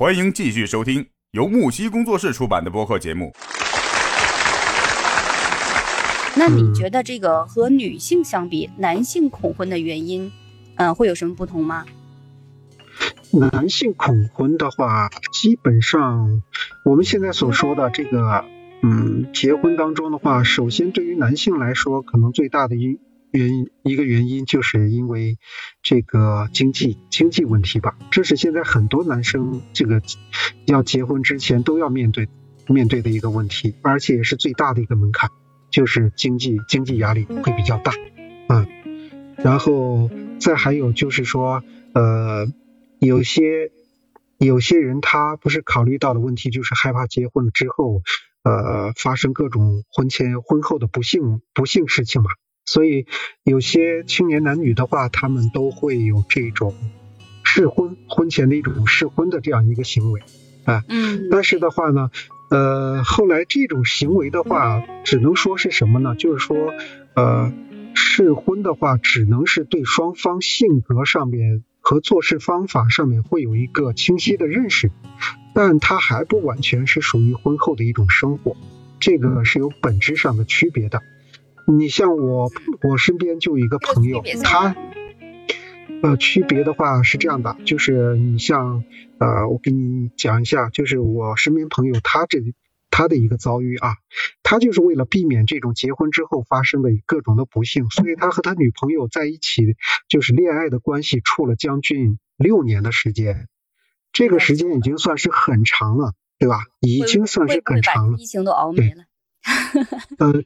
欢迎继续收听由木西工作室出版的播客节目。那你觉得这个和女性相比，男性恐婚的原因，嗯，会有什么不同吗？男性恐婚的话，基本上我们现在所说的这个，嗯，结婚当中的话，首先对于男性来说，可能最大的因原因一个原因，就是因为这个经济经济问题吧。这是现在很多男生这个要结婚之前都要面对面对的一个问题，而且也是最大的一个门槛。就是经济经济压力会比较大，嗯，然后再还有就是说，呃，有些有些人他不是考虑到的问题，就是害怕结婚之后，呃，发生各种婚前婚后的不幸不幸事情嘛，所以有些青年男女的话，他们都会有这种试婚婚前的一种试婚的这样一个行为啊，嗯，但是的话呢。呃，后来这种行为的话，只能说是什么呢？就是说，呃，试婚的话，只能是对双方性格上面和做事方法上面会有一个清晰的认识，但它还不完全是属于婚后的一种生活，这个是有本质上的区别的。你像我，我身边就有一个朋友，他。呃，区别的话是这样的，就是你像，呃，我给你讲一下，就是我身边朋友他这他的一个遭遇啊，他就是为了避免这种结婚之后发生的各种的不幸，所以他和他女朋友在一起就是恋爱的关系处了将近六年的时间，这个时间已经算是很长了，对吧？已经算是很长了。疫情都熬没了。呃。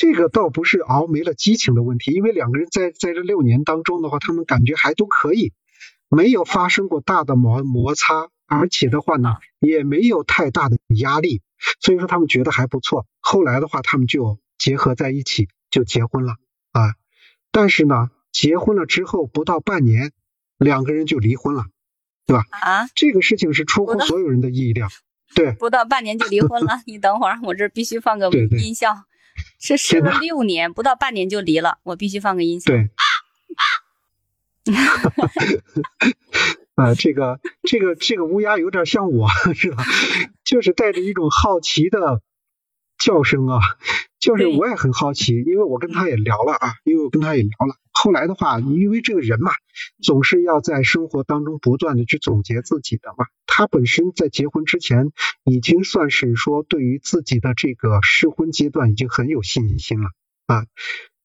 这个倒不是熬没了激情的问题，因为两个人在在这六年当中的话，他们感觉还都可以，没有发生过大的摩摩擦，而且的话呢，也没有太大的压力，所以说他们觉得还不错。后来的话，他们就结合在一起，就结婚了啊。但是呢，结婚了之后不到半年，两个人就离婚了，对吧？啊，这个事情是出乎所有人的意料。对，不到半年就离婚了。你等会儿，我这必须放个音效。是试了六年，不到半年就离了，我必须放个音响。对，啊，这个这个这个乌鸦有点像我，是吧？就是带着一种好奇的叫声啊，就是我也很好奇，因为我跟他也聊了啊，因为我跟他也聊了。后来的话，因为这个人嘛，总是要在生活当中不断的去总结自己的嘛。他本身在结婚之前，已经算是说对于自己的这个试婚阶段已经很有信心了啊。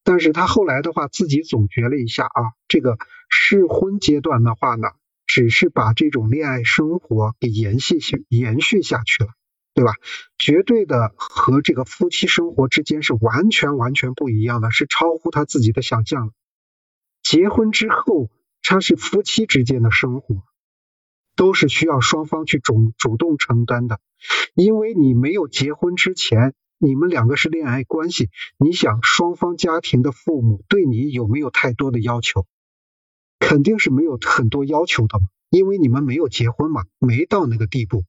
但是他后来的话，自己总结了一下啊，这个试婚阶段的话呢，只是把这种恋爱生活给延续下延续下去了，对吧？绝对的和这个夫妻生活之间是完全完全不一样的，是超乎他自己的想象。结婚之后，他是夫妻之间的生活，都是需要双方去主主动承担的。因为你没有结婚之前，你们两个是恋爱关系，你想双方家庭的父母对你有没有太多的要求？肯定是没有很多要求的嘛，因为你们没有结婚嘛，没到那个地步。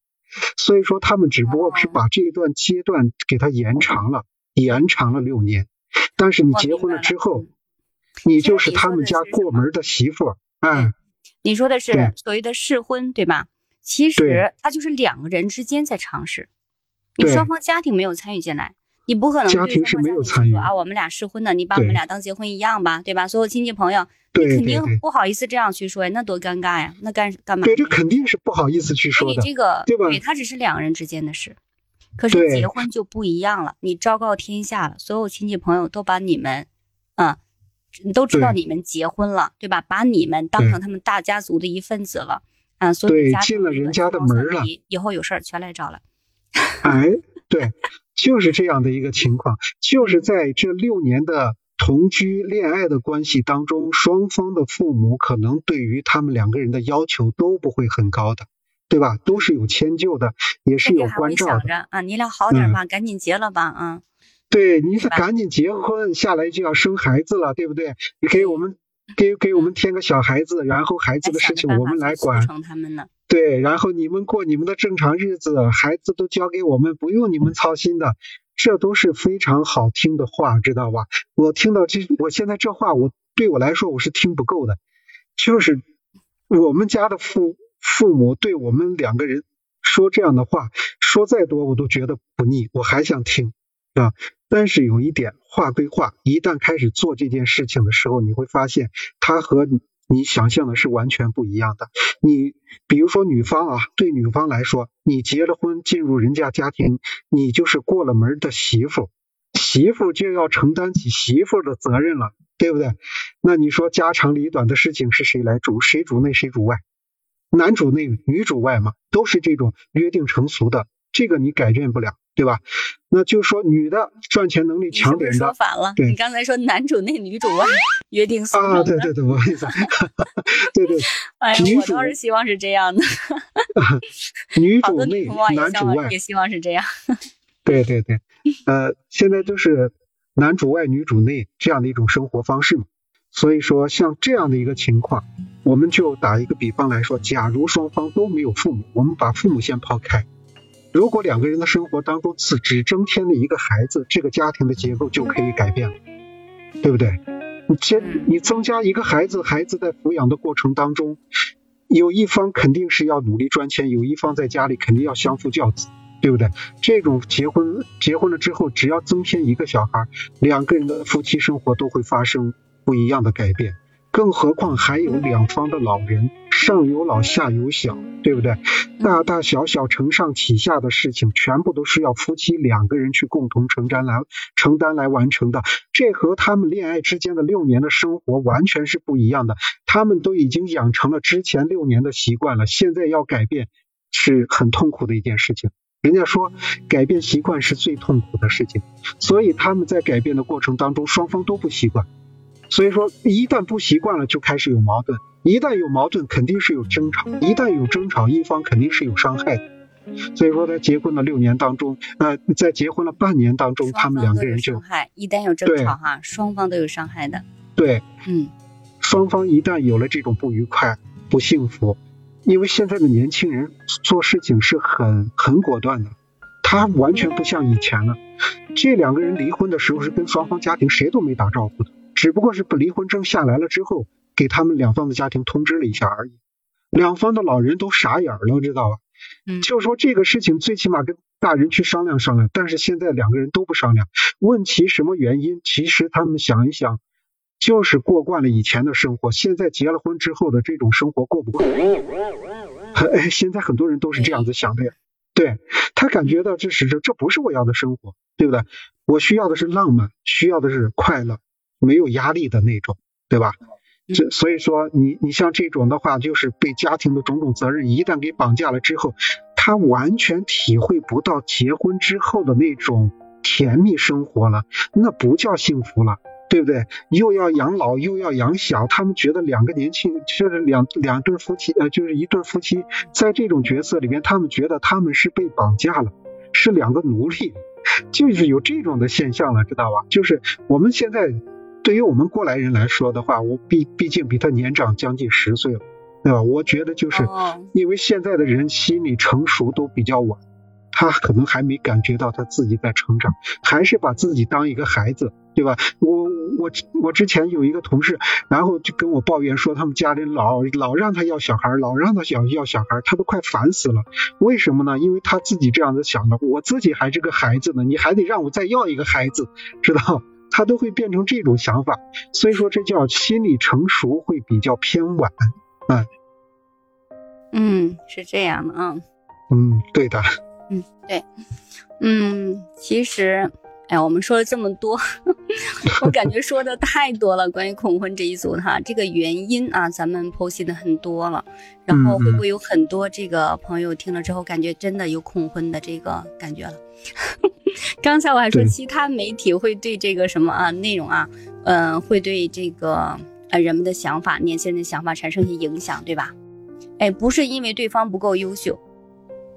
所以说，他们只不过是把这一段阶段给他延长了，延长了六年。但是你结婚了之后。你就是他们家过门的媳妇儿，哎，你说的是所谓的试婚，对吧？其实他就是两个人之间在尝试，你双方家庭没有参与进来，你不可能家庭是没有参与啊。我们俩试婚的，你把我们俩当结婚一样吧，对吧？所有亲戚朋友，你肯定不好意思这样去说呀，那多尴尬呀，那干干嘛？对，这肯定是不好意思去说的。这个对吧？对，他只是两个人之间的事，可是结婚就不一样了，你昭告天下了，所有亲戚朋友都把你们，都知道你们结婚了，对吧？把你们当成他们大家族的一份子了，啊，所以进了人家的门了，以后有事儿全来找了。哎，对，就是这样的一个情况，就是在这六年的同居恋爱的关系当中，双方的父母可能对于他们两个人的要求都不会很高的，对吧？都是有迁就的，也是有关照的。啊，你俩好点吧，赶紧结了吧，啊。对，你是赶紧结婚下来就要生孩子了，对不对？你给我们给给我们添个小孩子，然后孩子的事情我们来管。他们呢？对，然后你们过你们的正常日子，孩子都交给我们，不用你们操心的。这都是非常好听的话，知道吧？我听到这，我现在这话，我对我来说我是听不够的。就是我们家的父父母对我们两个人说这样的话，说再多我都觉得不腻，我还想听啊。但是有一点，话归话，一旦开始做这件事情的时候，你会发现他和你想象的是完全不一样的。你比如说女方啊，对女方来说，你结了婚进入人家家庭，你就是过了门的媳妇，媳妇就要承担起媳妇的责任了，对不对？那你说家长里短的事情是谁来主？谁主内谁主外？男主内女主外嘛，都是这种约定成俗的，这个你改变不了。对吧？那就是说，女的赚钱能力强点的，说反了。对，你刚才说男主内女主外，约定俗成啊，对对对，我意思，对对。哎，我倒是希望是这样的。女主内男主外，也希望是这样。对对对，呃，现在就是男主外女主内这样的一种生活方式嘛。所以说，像这样的一个情况，我们就打一个比方来说，假如双方都没有父母，我们把父母先抛开。如果两个人的生活当中只只增添了一个孩子，这个家庭的结构就可以改变了，对不对？你接你增加一个孩子，孩子在抚养的过程当中，有一方肯定是要努力赚钱，有一方在家里肯定要相夫教子，对不对？这种结婚结婚了之后，只要增添一个小孩，两个人的夫妻生活都会发生不一样的改变。更何况还有两方的老人，上有老下有小，对不对？大大小小承上启下的事情，全部都是要夫妻两个人去共同承担来承担来完成的。这和他们恋爱之间的六年的生活完全是不一样的。他们都已经养成了之前六年的习惯了，现在要改变是很痛苦的一件事情。人家说改变习惯是最痛苦的事情，所以他们在改变的过程当中，双方都不习惯。所以说，一旦不习惯了，就开始有矛盾；一旦有矛盾，肯定是有争吵；一旦有争吵，一方肯定是有伤害的。所以说，在结婚的六年当中，呃，在结婚了半年当中，他们两个人就伤害。一旦有争吵，哈，双方都有伤害的。对，嗯，双方一旦有了这种不愉快、不幸福，因为现在的年轻人做事情是很很果断的，他完全不像以前了。这两个人离婚的时候是跟双方家庭谁都没打招呼的。只不过是把离婚证下来了之后，给他们两方的家庭通知了一下而已，两方的老人都傻眼了，知道吧？嗯，就说这个事情最起码跟大人去商量商量，但是现在两个人都不商量，问其什么原因？其实他们想一想，就是过惯了以前的生活，现在结了婚之后的这种生活过不惯。哎，现在很多人都是这样子想的呀，对他感觉到这是这这不是我要的生活，对不对？我需要的是浪漫，需要的是快乐。没有压力的那种，对吧？这所以说，你你像这种的话，就是被家庭的种种责任一旦给绑架了之后，他完全体会不到结婚之后的那种甜蜜生活了，那不叫幸福了，对不对？又要养老又要养小，他们觉得两个年轻就是两两对夫妻，呃，就是一对夫妻，在这种角色里面，他们觉得他们是被绑架了，是两个奴隶，就是有这种的现象了，知道吧？就是我们现在。对于我们过来人来说的话，我毕毕竟比他年长将近十岁了，对吧？我觉得就是因为现在的人心理成熟都比较晚，他可能还没感觉到他自己在成长，还是把自己当一个孩子，对吧？我我我之前有一个同事，然后就跟我抱怨说，他们家里老老让他要小孩，老让他想要小孩，他都快烦死了。为什么呢？因为他自己这样子想的，我自己还是个孩子呢，你还得让我再要一个孩子，知道？他都会变成这种想法，所以说这叫心理成熟会比较偏晚，啊，嗯，是这样的啊，嗯，对的，嗯，对，嗯，其实。哎，我们说了这么多，我感觉说的太多了。关于恐婚这一组哈，这个原因啊，咱们剖析的很多了。然后会不会有很多这个朋友听了之后，感觉真的有恐婚的这个感觉了？刚才我还说其他媒体会对这个什么啊内容啊，嗯，会对这个呃人们的想法、年轻人的想法产生一些影响，对吧？哎，不是因为对方不够优秀，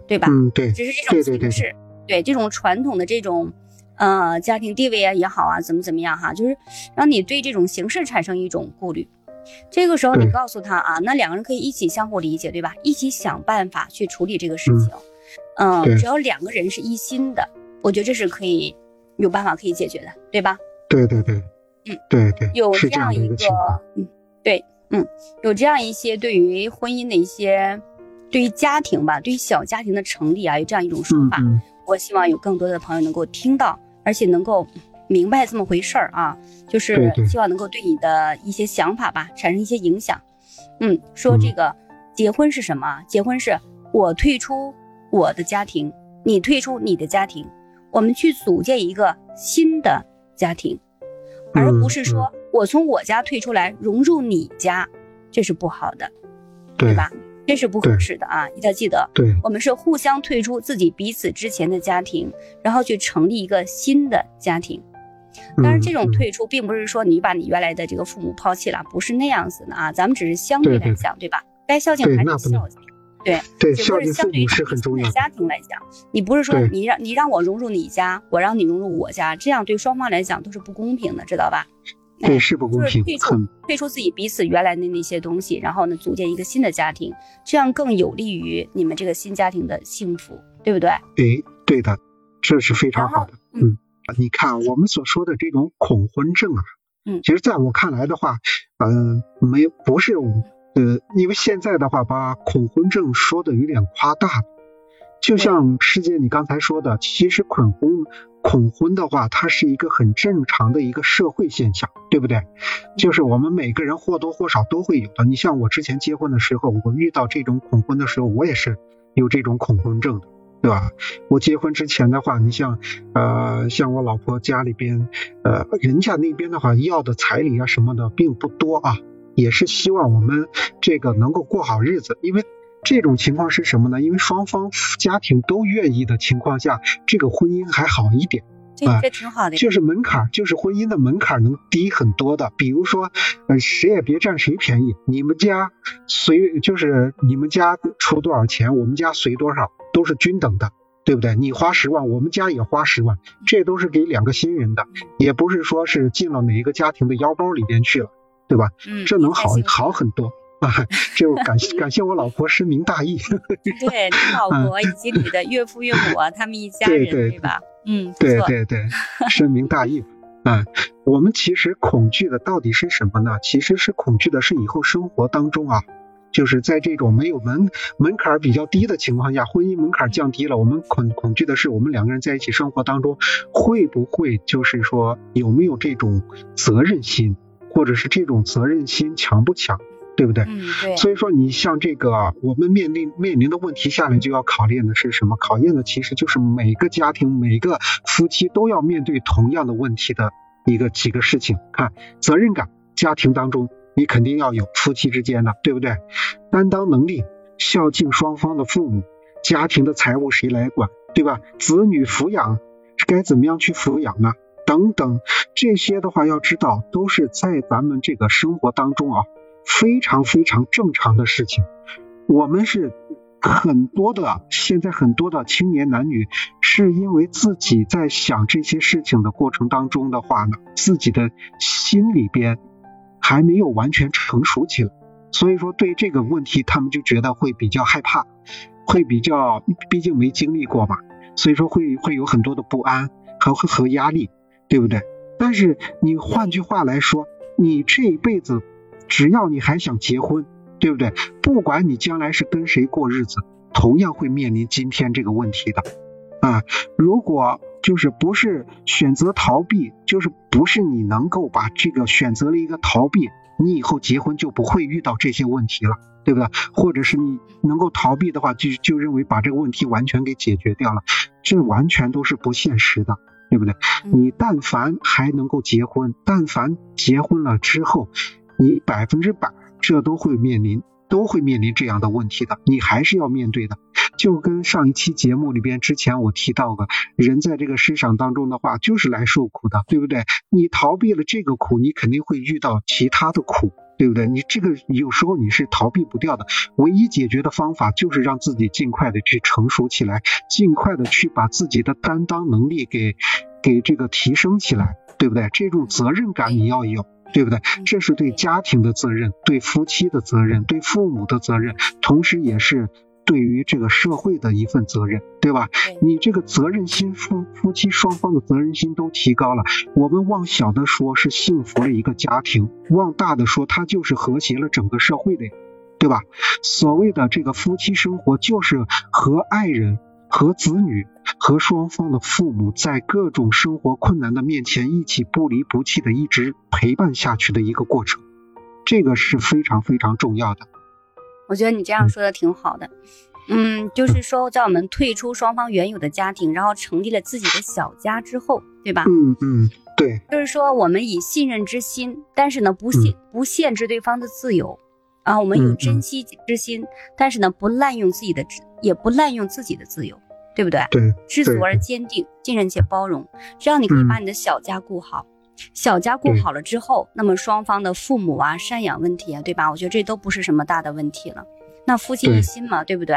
对吧？嗯，对，只是这种形式，对这种传统的这种。呃，家庭地位啊也好啊，怎么怎么样哈，就是让你对这种形式产生一种顾虑。这个时候你告诉他啊，那两个人可以一起相互理解，对吧？一起想办法去处理这个事情。嗯，只要两个人是一心的，我觉得这是可以有办法可以解决的，对吧？对对对，嗯，对对，有这样一个，嗯，对，嗯，有这样一些对于婚姻的一些对于家庭吧，对于小家庭的成立啊，有这样一种说法。嗯我希望有更多的朋友能够听到，而且能够明白这么回事儿啊，就是希望能够对你的一些想法吧产生一些影响。嗯，说这个结婚是什么？结婚是我退出我的家庭，你退出你的家庭，我们去组建一个新的家庭，而不是说我从我家退出来融入你家，这是不好的，对对吧？这是不合适的啊！一定要记得，对我们是互相退出自己彼此之前的家庭，然后去成立一个新的家庭。当然，这种嗯退出并不是说你把你原来的这个父母抛弃了，不是那样子的啊。咱们只是相对来讲，对吧？该孝敬还是孝敬，对，对孝敬父母是很重要的。家庭来讲，你不是说你让你让我融入你家，我让你融入我家，这样对双方来讲都是不公平的，知道吧？哎对，是不公平就是退，出退出自己彼此原来的那些东西，然后呢，组建一个新的家庭，这样更有利于你们这个新家庭的幸福，对不对？哎，对的，这是非常好的。嗯，你看我们所说的这种恐婚症啊，嗯其实在我看来的话，嗯、没不是呃，因为现在的话把恐婚症说的有点夸大了。就像师姐你刚才说的，其实恐婚恐婚的话，它是一个很正常的一个社会现象，对不对？就是我们每个人或多或少都会有的。你像我之前结婚的时候，我遇到这种恐婚的时候，我也是有这种恐婚症的。对吧？我结婚之前的话，你像，呃，像我老婆家里边，呃，人家那边的话要的彩礼啊什么的并不多啊，也是希望我们这个能够过好日子。因为这种情况是什么呢？因为双方家庭都愿意的情况下，这个婚姻还好一点。这啊这挺好的。就是门槛，就是婚姻的门槛能低很多的。比如说，呃，谁也别占谁便宜，你们家随就是你们家出多少钱，我们家随多少，都是均等的，对不对？你花十万，我们家也花十万，这都是给两个新人的，也不是说是进了哪一个家庭的腰包里边去了，对吧？嗯，这能好好很多啊！这我感 谢感谢我老婆深明大义。对你老婆以及你的岳父岳母啊，他们一家人，对对对吧？嗯，对对对，深明大义。啊，我们其实恐惧的到底是什么呢？其实是恐惧的是以后生活当中啊，就是在这种没有门门槛比较低的情况下，婚姻门槛降低了，我们恐恐惧的是我们两个人在一起生活当中会不会就是说有没有这种责任心，或者是这种责任心强不强，对不对？嗯，对，所以说，你像这个，我们面临面临的问题下来就要考验的是什么？考验的其实就是每个家庭、每个夫妻都要面对同样的问题的一个几个事情。看责任感，家庭当中你肯定要有，夫妻之间的，对不对？担当能力，孝敬双方的父母，家庭的财务谁来管，对吧？子女抚养该怎么样去抚养呢？等等，这些的话要知道，都是在咱们这个生活当中啊。非常非常正常的事情。我们是很多的，现在很多的青年男女是因为自己在想这些事情的过程当中的话呢，自己的心里边还没有完全成熟起来，所以说对这个问题他们就觉得会比较害怕，会比较，毕竟没经历过嘛，所以说会会有很多的不安和和压力，对不对？但是你换句话来说，你这一辈子。只要你还想结婚，对不对？不管你将来是跟谁过日子，同样会面临今天这个问题的。啊，如果就是不是选择逃避，就是不是你能够把这个选择了一个逃避，你以后结婚就不会遇到这些问题了，对不对？或者是你能够逃避的话，就就认为把这个问题完全给解决掉了，这完全都是不现实的，对不对？你但凡还能够结婚，但凡结婚了之后。你百分之百这都会面临，都会面临这样的问题的，你还是要面对的。就跟上一期节目里边之前我提到的，人在这个世上当中的话，就是来受苦的，对不对？你逃避了这个苦，你肯定会遇到其他的苦，对不对？你这个有时候你是逃避不掉的，唯一解决的方法就是让自己尽快的去成熟起来，尽快的去把自己的担当能力给给这个提升起来，对不对？这种责任感你要有。对不对？这是对家庭的责任，对夫妻的责任，对父母的责任，同时也是对于这个社会的一份责任，对吧？你这个责任心，夫夫妻双方的责任心都提高了。我们往小的说是幸福了一个家庭，往大的说它就是和谐了整个社会的，对吧？所谓的这个夫妻生活，就是和爱人、和子女、和双方的父母，在各种生活困难的面前，一起不离不弃的一直陪伴下去的一个过程，这个是非常非常重要的。我觉得你这样说的挺好的，嗯，就是说，在我们退出双方原有的家庭，然后成立了自己的小家之后，对吧？嗯嗯，对，就是说，我们以信任之心，但是呢，不限不限制对方的自由。啊，我们有珍惜之心，但是呢，不滥用自己的，也不滥用自己的自由，对不对？对，知足而坚定，信任且包容，这样你可以把你的小家顾好。小家顾好了之后，那么双方的父母啊、赡养问题啊，对吧？我觉得这都不是什么大的问题了。那夫妻一心嘛，对不对？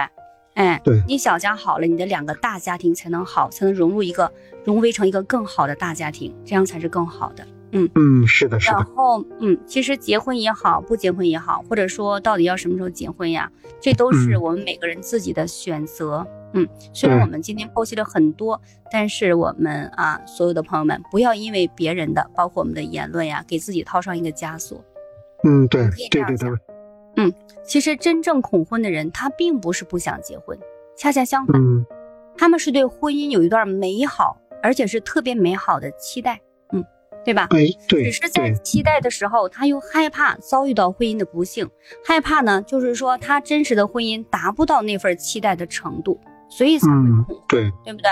哎，对，你小家好了，你的两个大家庭才能好，才能融入一个融为成一个更好的大家庭，这样才是更好的。嗯嗯，是的，是的。然后嗯，其实结婚也好，不结婚也好，或者说到底要什么时候结婚呀，这都是我们每个人自己的选择。嗯，虽然我们今天剖析了很多，但是我们啊，所有的朋友们不要因为别人的，包括我们的言论呀，给自己套上一个枷锁。嗯，对，对对对。嗯，其实真正恐婚的人，他并不是不想结婚，恰恰相反，他们是对婚姻有一段美好，而且是特别美好的期待。嗯对吧？哎，对，只是在期待的时候，他又害怕遭遇到婚姻的不幸，害怕呢，就是说他真实的婚姻达不到那份期待的程度，所以才会恐婚，对，对不对？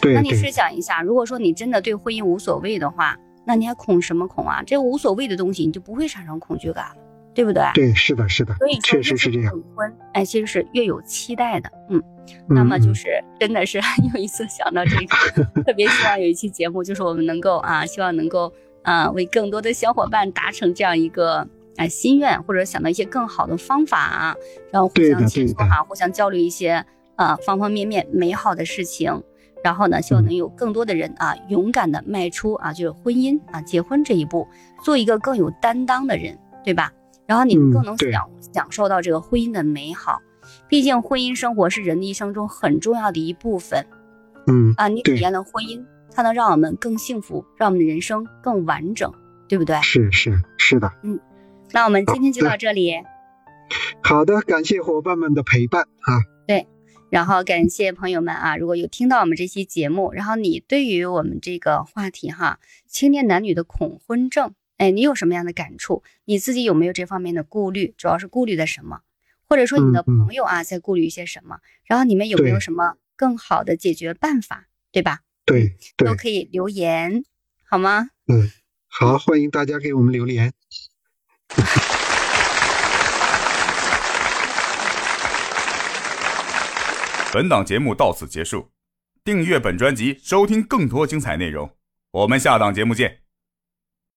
对。那你试想一下，如果说你真的对婚姻无所谓的话，那你还恐什么恐啊？这无所谓的东西，你就不会产生恐惧感了。对不对？对，是的，是的，所以确实是这样。婚，哎，其实是越有期待的，嗯，那么就是真的是 又一次。想到这个，特别希望有一期节目，就是我们能够啊，希望能够啊，为更多的小伙伴达成这样一个啊心愿，或者想到一些更好的方法啊，然后互相倾诉哈，互相交流一些啊方方面面美好的事情，然后呢，希望能有更多的人啊，勇敢的迈出啊，就是婚姻啊，结婚这一步，做一个更有担当的人，对吧？然后你更能享享受到这个婚姻的美好，毕竟婚姻生活是人的一生中很重要的一部分。嗯啊，你体验了婚姻，它能让我们更幸福，让我们的人生更完整，对不对？是是是的。嗯，那我们今天就到这里。好的，感谢伙伴们的陪伴啊。对，然后感谢朋友们啊，如果有听到我们这期节目，然后你对于我们这个话题哈，青年男女的恐婚症。哎，你有什么样的感触？你自己有没有这方面的顾虑？主要是顾虑的什么？或者说你的朋友啊，在顾虑一些什么？然后你们有没有什么更好的解决办法？对吧？对，都可以留言，好吗？嗯，好，欢迎大家给我们留言。本档节目到此结束，订阅本专辑，收听更多精彩内容。我们下档节目见。